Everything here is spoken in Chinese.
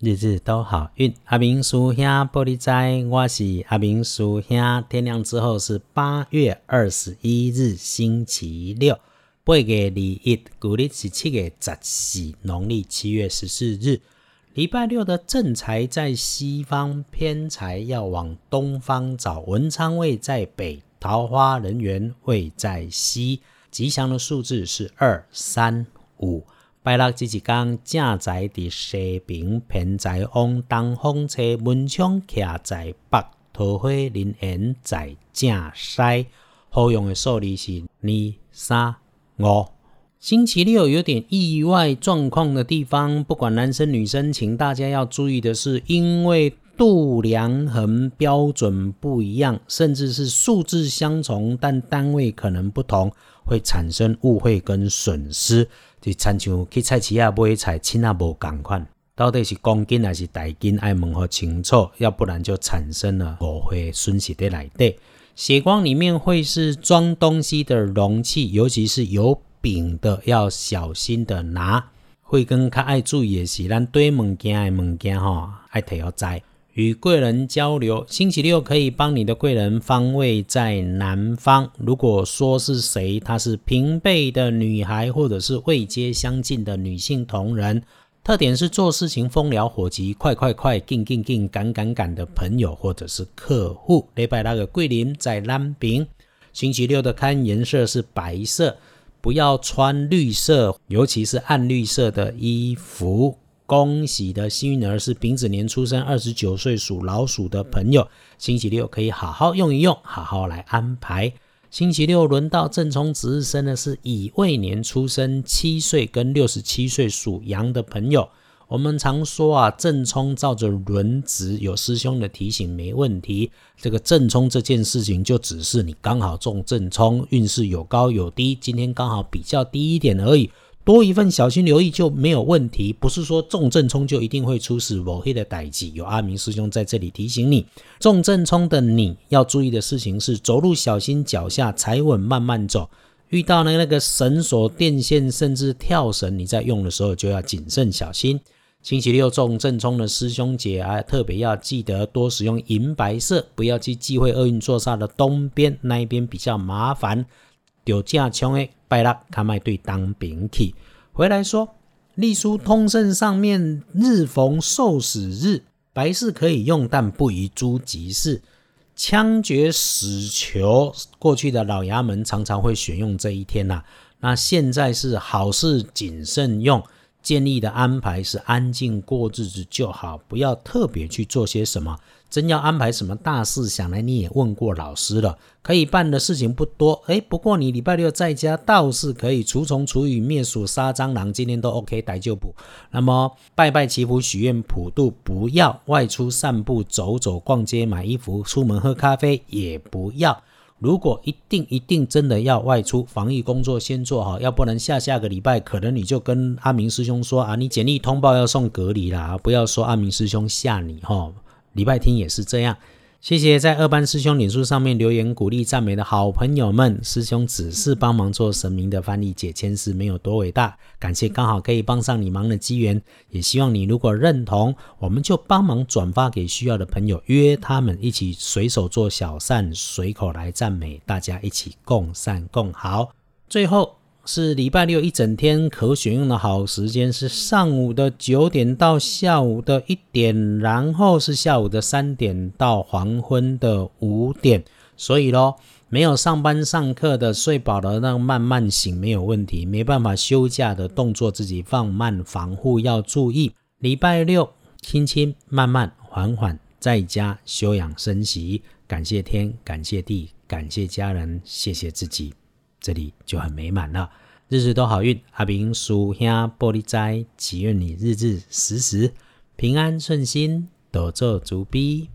日日都好运。阿明叔兄玻璃仔，我是阿明叔兄。天亮之后是八月二十一日，星期六。八月二一，古历是七月十四，农历七月十四日。礼拜六的正财在西方，偏财要往东方找。文昌位在北，桃花人缘位在西。吉祥的数字是二、三、五。拜六这一天，正在伫西平，偏在往东风车，门窗徛在北，桃花林园在正西。好用的数字是二、三。五，星期六有点意外状况的地方，不管男生女生，请大家要注意的是，因为度量衡标准不一样，甚至是数字相同，但单位可能不同，会产生误会跟损失。就参像去菜市啊买菜，称啊无共款，到底是公斤还是大斤，爱问好清楚，要不然就产生了误会损失在内底。血光里面会是装东西的容器，尤其是有柄的，要小心的拿。会跟较爱注意的是，咱堆物件的物件吼，爱提好在。与贵人交流，星期六可以帮你的贵人方位在南方。如果说是谁，她是平辈的女孩，或者是位阶相近的女性同仁。特点是做事情风燎火急、快快快、进进进、赶赶赶的朋友或者是客户。礼拜那个桂林在南边。星期六的看颜色是白色，不要穿绿色，尤其是暗绿色的衣服。恭喜的幸运儿是丙子年出生、二十九岁属老鼠的朋友，星期六可以好好用一用，好好来安排。星期六轮到正冲值日生的是乙未年出生七岁跟六十七岁属羊的朋友。我们常说啊，正冲照着轮值，有师兄的提醒没问题。这个正冲这件事情，就只是你刚好中正冲，运势有高有低，今天刚好比较低一点而已。多一份小心留意就没有问题，不是说重正冲就一定会出事。我黑的代际有阿明师兄在这里提醒你，重正冲的你要注意的事情是走路小心脚下踩稳，慢慢走。遇到那那个绳索、电线甚至跳绳，你在用的时候就要谨慎小心。星期六重正冲的师兄姐啊，特别要记得多使用银白色，不要去忌讳厄运坐煞的东边那一边比较麻烦。有架枪诶，拜六他卖对当兵去。回来说，隶书通胜上面日逢受死日，白事可以用，但不宜诸吉事。枪决死囚，过去的老衙门常常会选用这一天呐。那现在是好事谨慎用，建议的安排是安静过日子就好，不要特别去做些什么。真要安排什么大事，想来你也问过老师了，可以办的事情不多。哎，不过你礼拜六在家倒是可以除虫除蚁灭鼠杀蟑螂，今天都 OK，逮就补。那么拜拜祈福许愿普渡，不要外出散步走走逛街买衣服，出门喝咖啡也不要。如果一定一定真的要外出，防疫工作先做好，要不然下下个礼拜可能你就跟阿明师兄说啊，你简历通报要送隔离啦，不要说阿明师兄吓你哈。礼拜天也是这样，谢谢在二班师兄脸书上面留言鼓励赞美的好朋友们。师兄只是帮忙做神明的翻译解签师，没有多伟大。感谢刚好可以帮上你忙的机缘，也希望你如果认同，我们就帮忙转发给需要的朋友，约他们一起随手做小善，随口来赞美，大家一起共善共好。最后。是礼拜六一整天可选用的好时间是上午的九点到下午的一点，然后是下午的三点到黄昏的五点。所以咯，没有上班上课的睡饱了，那慢慢醒没有问题。没办法休假的动作自己放慢，防护要注意。礼拜六轻轻慢慢缓缓在家休养生息，感谢天，感谢地，感谢家人，谢谢自己。这里就很美满了，日日都好运。阿明叔兄玻璃斋，祈愿你日日时时平安顺心，多做足逼。